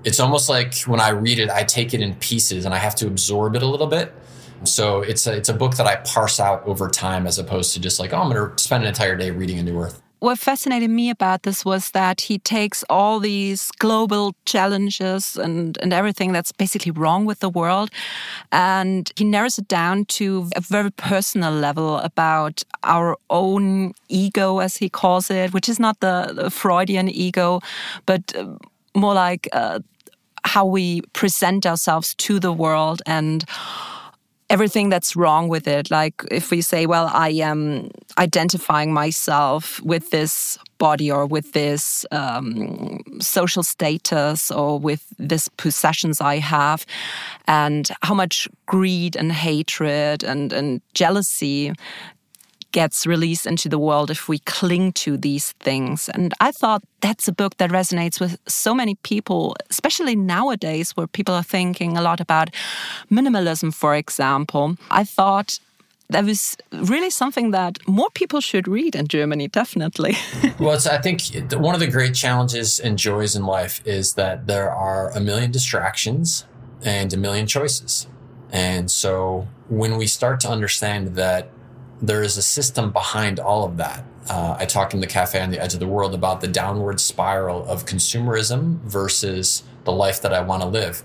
It's almost like when I read it, I take it in pieces and I have to absorb it a little bit. So it's a, it's a book that I parse out over time as opposed to just like, oh, I'm going to spend an entire day reading A New Earth what fascinated me about this was that he takes all these global challenges and, and everything that's basically wrong with the world and he narrows it down to a very personal level about our own ego, as he calls it, which is not the, the Freudian ego, but uh, more like uh, how we present ourselves to the world and everything that's wrong with it. Like if we say, well, I am identifying myself with this body or with this um, social status or with this possessions I have, and how much greed and hatred and, and jealousy gets released into the world if we cling to these things. And I thought that's a book that resonates with so many people, especially nowadays where people are thinking a lot about minimalism, for example. I thought that was really something that more people should read in Germany, definitely. well, I think one of the great challenges and joys in life is that there are a million distractions and a million choices. And so when we start to understand that there is a system behind all of that. Uh, I talked in the cafe on the edge of the world about the downward spiral of consumerism versus the life that I want to live.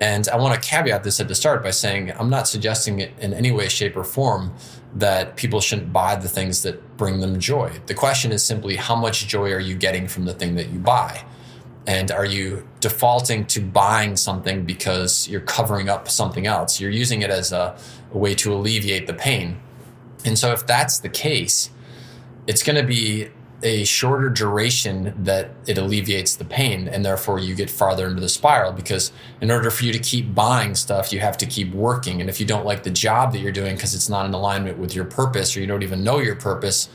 And I want to caveat this at the start by saying I'm not suggesting it in any way, shape, or form that people shouldn't buy the things that bring them joy. The question is simply how much joy are you getting from the thing that you buy? And are you defaulting to buying something because you're covering up something else? You're using it as a, a way to alleviate the pain. And so, if that's the case, it's going to be a shorter duration that it alleviates the pain and therefore you get farther into the spiral because in order for you to keep buying stuff you have to keep working. And if you don't like the job that you're doing because it's not in alignment with your purpose or you don't even know your purpose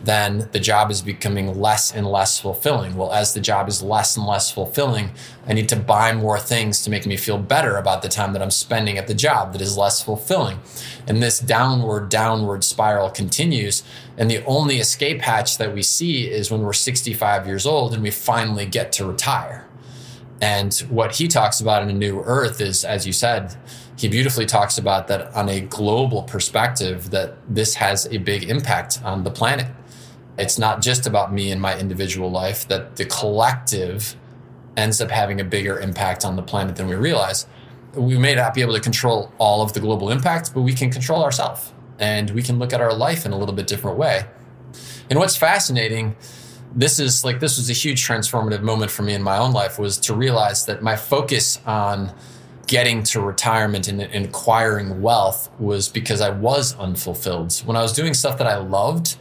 then the job is becoming less and less fulfilling. Well, as the job is less and less fulfilling, I need to buy more things to make me feel better about the time that I'm spending at the job that is less fulfilling. And this downward, downward spiral continues. And the only escape hatch that we see is when we're 65 years old and we finally get to retire. And what he talks about in A New Earth is, as you said, he beautifully talks about that on a global perspective, that this has a big impact on the planet it's not just about me and my individual life, that the collective ends up having a bigger impact on the planet than we realize. We may not be able to control all of the global impact, but we can control ourselves and we can look at our life in a little bit different way. And what's fascinating, this is like this was a huge transformative moment for me in my own life was to realize that my focus on getting to retirement and, and acquiring wealth was because I was unfulfilled. When I was doing stuff that I loved,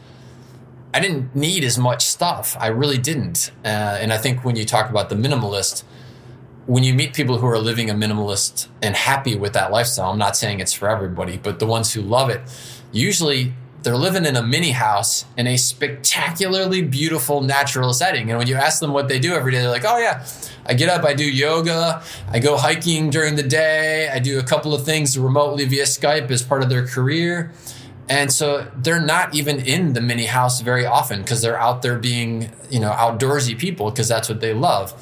I didn't need as much stuff. I really didn't. Uh, and I think when you talk about the minimalist, when you meet people who are living a minimalist and happy with that lifestyle, I'm not saying it's for everybody, but the ones who love it, usually they're living in a mini house in a spectacularly beautiful natural setting. And when you ask them what they do every day, they're like, oh, yeah, I get up, I do yoga, I go hiking during the day, I do a couple of things remotely via Skype as part of their career And so they're not even in the mini house very often because they're out there being, you know, outdoorsy people because that's what they love.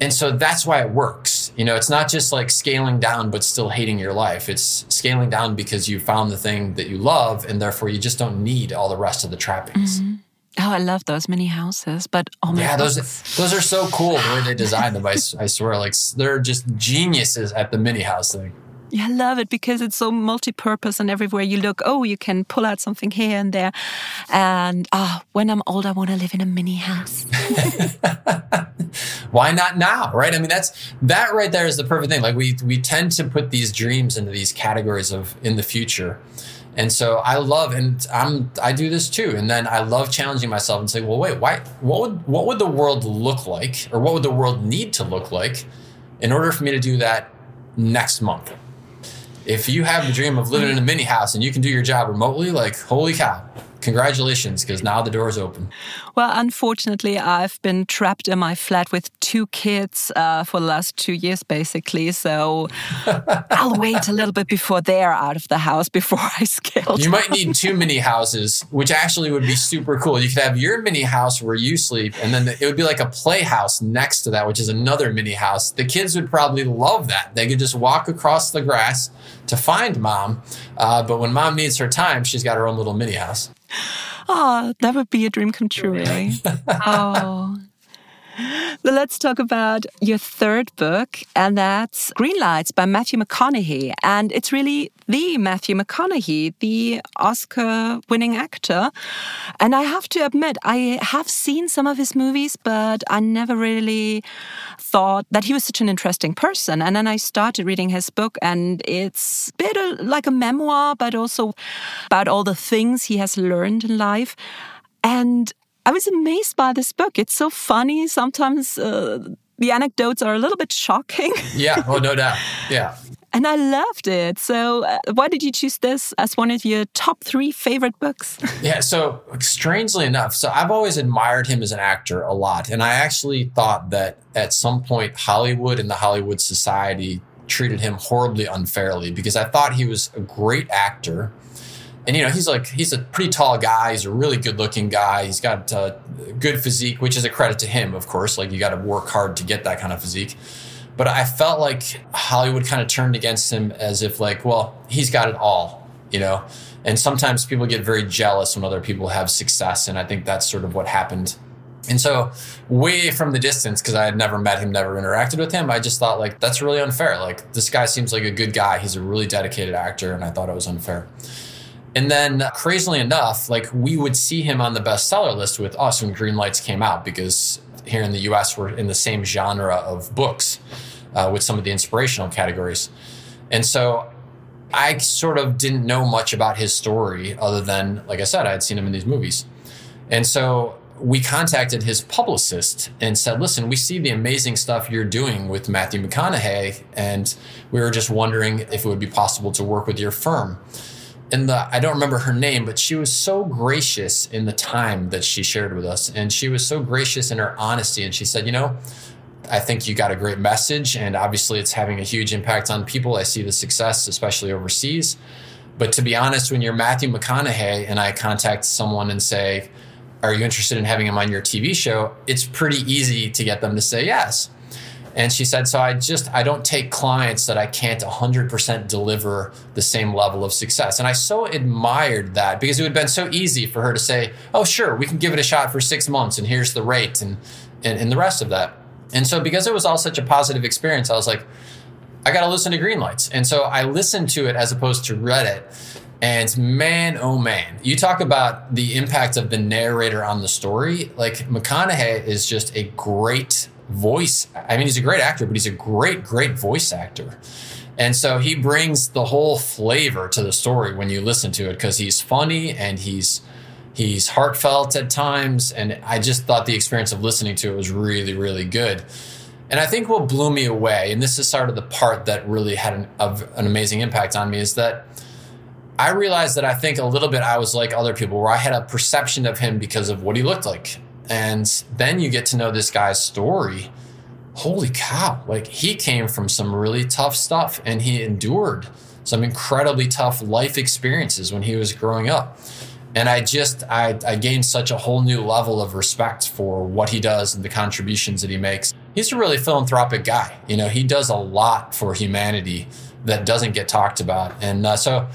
And so that's why it works. You know, it's not just like scaling down but still hating your life. It's scaling down because you found the thing that you love and therefore you just don't need all the rest of the trappings. Mm-hmm. Oh, I love those mini houses, but oh my yeah, God. those those are so cool the way they design them. I, I swear, like they're just geniuses at the mini house thing. Yeah, I love it because it's so multi-purpose and everywhere you look, oh, you can pull out something here and there. And ah, oh, when I'm old, I want to live in a mini house. Why not now? Right? I mean, that's that right there is the perfect thing. Like we we tend to put these dreams into these categories of in the future. And so I love, and I'm, I do this too. And then I love challenging myself and saying, well, wait, why, what would, what would the world look like, or what would the world need to look like, in order for me to do that next month? If you have the dream of living in a mini house and you can do your job remotely, like holy cow, congratulations because now the door is open. Well unfortunately i've been trapped in my flat with two kids uh, for the last two years basically. So i'll wait a little bit before they're out of the house before i scale you might need two mini houses which actually would be super cool. You could have your mini house where you sleep and then it would be like a playhouse next to that which is another mini house. The kids would probably love that. They could just walk across the grass to find mom uh, but when mom needs her time she's got her own little mini house Oh, that would be a dream come true, really. oh. Let's talk about your third book, and that's Green Lights by Matthew McConaughey. And it's really the Matthew McConaughey, the Oscar winning actor. And I have to admit, I have seen some of his movies, but I never really thought that he was such an interesting person. And then I started reading his book, and it's a bit like a memoir, but also about all the things he has learned in life. And I was amazed by this book. It's so funny. Sometimes uh, the anecdotes are a little bit shocking. yeah, oh, no doubt. Yeah. And I loved it. So, uh, why did you choose this as one of your top three favorite books? yeah. So, strangely enough, so I've always admired him as an actor a lot. And I actually thought that at some point, Hollywood and the Hollywood Society treated him horribly unfairly because I thought he was a great actor and you know he's like he's a pretty tall guy. He's a really good looking guy. He's got a good physique which is a credit to him of course. Like you got to work hard to get that kind of physique. But i felt like hollywood kind of turned against him as if like well he's got it all you know? And sometimes people get very jealous when other people have success and i think that's sort of what happened. And so way from the distance because i had never met him never interacted with him i just thought like that's really unfair. Like this guy seems like a good guy. He's a really dedicated actor and i thought it was unfair and then, crazily enough, like we would see him on the bestseller list with us when Green Lights came out because here in the US, we're in the same genre of books uh, with some of the inspirational categories. And so I sort of didn't know much about his story other than, like I said, I had seen him in these movies. And so we contacted his publicist and said, listen, we see the amazing stuff you're doing with Matthew McConaughey, and we were just wondering if it would be possible to work with your firm and the I don't remember her name, but she was so gracious in the time that she shared with us, and she was so gracious in her honesty. And she said, you know, I think you got a great message, and obviously it's having a huge impact on people. I see the success, especially overseas. But to be honest, when you're Matthew McConaughey and I contact someone and say, "Are you interested in having him on your TV show?" It's pretty easy to get them to say yes. And she said, so I just, I don't take clients that I can't 100% deliver the same level of success. And I so admired that because it would have been so easy for her to say, oh, sure, we can give it a shot for six months and here's the rate and, and, and the rest of that. And so because it was all such a positive experience, I was like, I got to listen to Green Lights. And so I listened to it as opposed to read it. And man, oh man, you talk about the impact of the narrator on the story. Like McConaughey is just a great voice. I mean, he's a great actor, but he's a great, great voice actor. And so he brings the whole flavor to the story when you listen to it because he's funny and he's he's heartfelt at times. And I just thought the experience of listening to it was really, really good. And I think what blew me away, and this is sort of the part that really had an, an amazing impact on me, is that I realized that I think a little bit I was like other people, where I had a perception of him because of what he looked like and then you get to know this guy's story. Holy cow. Like he came from some really tough stuff and he endured some incredibly tough life experiences when he was growing up. And I just, I, I gained such a whole new level of respect for what he does and the contributions that he makes. He's a really philanthropic guy. You know, he does a lot for humanity that doesn't get talked about. And uh, so,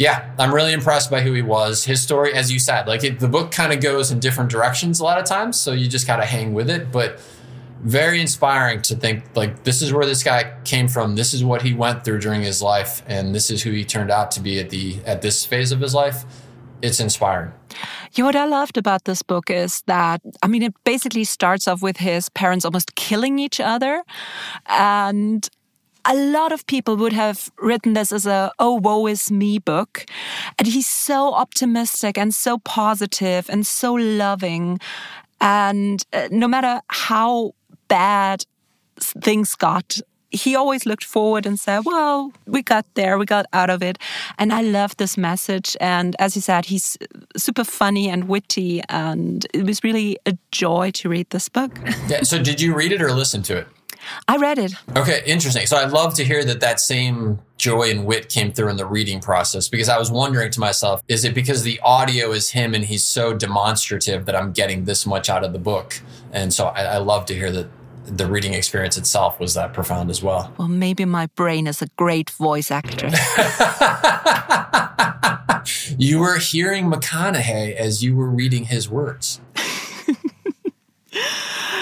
yeah, I'm really impressed by who he was. His story, as you said, like it, the book kind of goes in different directions a lot of times. So you just got to hang with it. But very inspiring to think like this is where this guy came from. This is what he went through during his life. And this is who he turned out to be at the, at this phase of his life. It's inspiring. Yeah, what I loved about this book is that, I mean, it basically starts off with his parents almost killing each other. And a lot of people would have written this as a oh woe is me book and he's so optimistic and so positive and so loving and uh, no matter how bad things got he always looked forward and said, Well, we got there, we got out of it. And I love this message. And as you said, he's super funny and witty. And it was really a joy to read this book. yeah, so, did you read it or listen to it? I read it. Okay, interesting. So I'd love to hear that that same joy and wit came through in the reading process because I was wondering to myself, is it because the audio is him and he's so demonstrative that I'm getting this much out of the book? And so I, I love to hear that the reading experience itself was that profound as well. Well, maybe my brain is a great voice actor. you were hearing McConaughey as you were reading his words.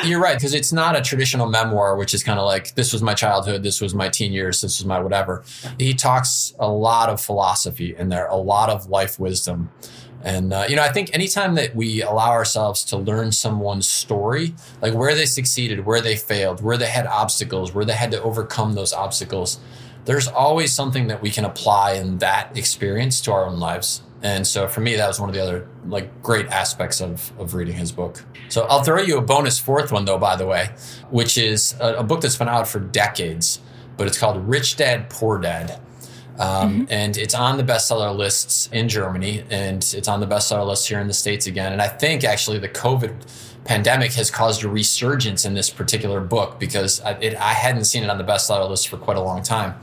You're right, because it's not a traditional memoir, which is kind of like this was my childhood, this was my teen years, this was my whatever. He talks a lot of philosophy in there, a lot of life wisdom. And, uh, you know, I think anytime that we allow ourselves to learn someone's story, like where they succeeded, where they failed, where they had obstacles, where they had to overcome those obstacles, there's always something that we can apply in that experience to our own lives. And so for me, that was one of the other like great aspects of, of reading his book. So I'll throw you a bonus fourth one though, by the way, which is a, a book that's been out for decades, but it's called Rich Dad, Poor Dad. Um, mm-hmm. And it's on the bestseller lists in Germany, and it's on the bestseller list here in the States again. And I think actually the COVID pandemic has caused a resurgence in this particular book because I, it, I hadn't seen it on the bestseller list for quite a long time.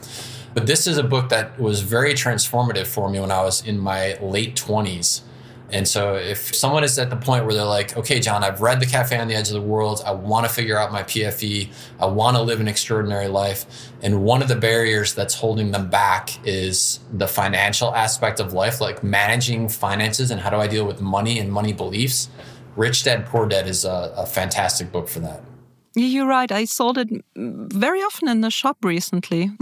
But this is a book that was very transformative for me when I was in my late 20s. And so if someone is at the point where they're like, okay, John, I've read The Cafe on the Edge of the World. I want to figure out my PFE. I want to live an extraordinary life. And one of the barriers that's holding them back is the financial aspect of life, like managing finances and how do I deal with money and money beliefs. Rich Dad, Poor Dad is a, a fantastic book for that. You're right. I sold it very often in the shop recently.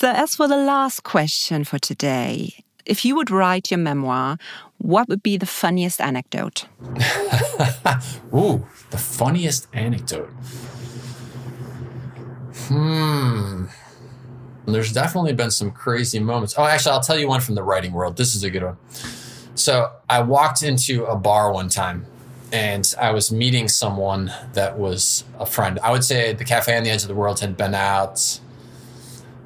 So, as for the last question for today, if you would write your memoir, what would be the funniest anecdote? Ooh, the funniest anecdote. Hmm. There's definitely been some crazy moments. Oh, actually, I'll tell you one from the writing world. This is a good one. So, I walked into a bar one time and I was meeting someone that was a friend. I would say the Cafe on the Edge of the World had been out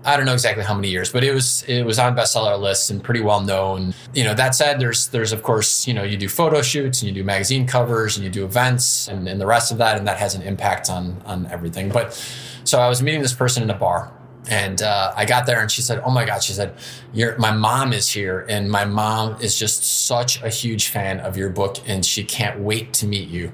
I don't know exactly how many years, but it was it was on bestseller lists and pretty well known. You know, that said, there's there's of course, you know, you do photo shoots and you do magazine covers and you do events and, and the rest of that, and that has an impact on on everything. But so I was meeting this person in a bar and uh, I got there and she said, Oh my God, she said, my mom is here. And my mom is just such a huge fan of your book and she can't wait to meet you.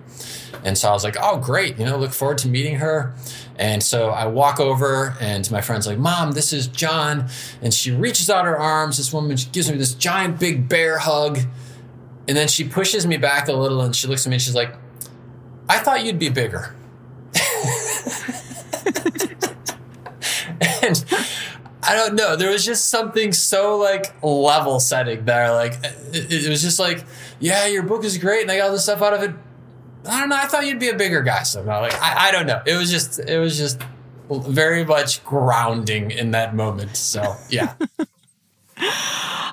And so I was like, Oh, great. You know, look forward to meeting her. And so I walk over, and my friend's like, Mom, this is John. And she reaches out her arms. This woman gives me this giant big bear hug. And then she pushes me back a little and she looks at me and she's like, I thought you'd be bigger. and I don't know. There was just something so like level setting there. Like it, it was just like, yeah, your book is great and I got all this stuff out of it I don't know. I thought you'd be a bigger guy somehow. Like I, I don't know. It was just it was just very much grounding in that moment. So yeah.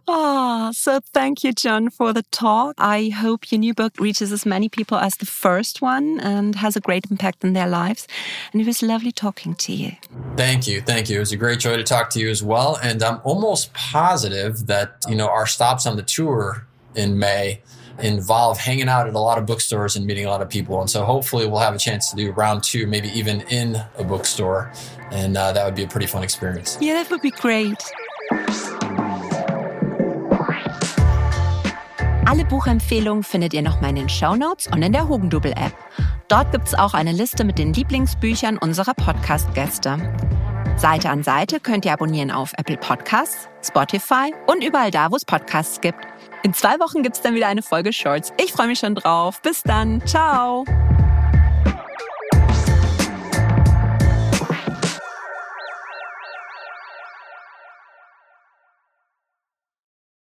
Ah, so thank you, John, for the talk. I hope your new book reaches as many people as the first one and has a great impact in their lives. And it was lovely talking to you. Thank you. Thank you. It was a great joy to talk to you as well. And I'm almost positive that, you know, our stops on the tour in May involve hanging out at a lot of bookstores and meeting a lot of people. And so hopefully we'll have a chance to do round two, maybe even in a bookstore. And uh, that would be a pretty fun experience. Yeah, that would be great. Alle Buchempfehlungen findet ihr nochmal in den Show Notes und in der Hugendubel-App. Dort gibt es auch eine Liste mit den Lieblingsbüchern unserer Podcast-Gäste. Seite an Seite könnt ihr abonnieren auf Apple Podcasts, Spotify und überall da, wo es Podcasts gibt. In zwei Wochen gibt es dann wieder eine Folge Shorts. Ich freue mich schon drauf. Bis dann. Ciao.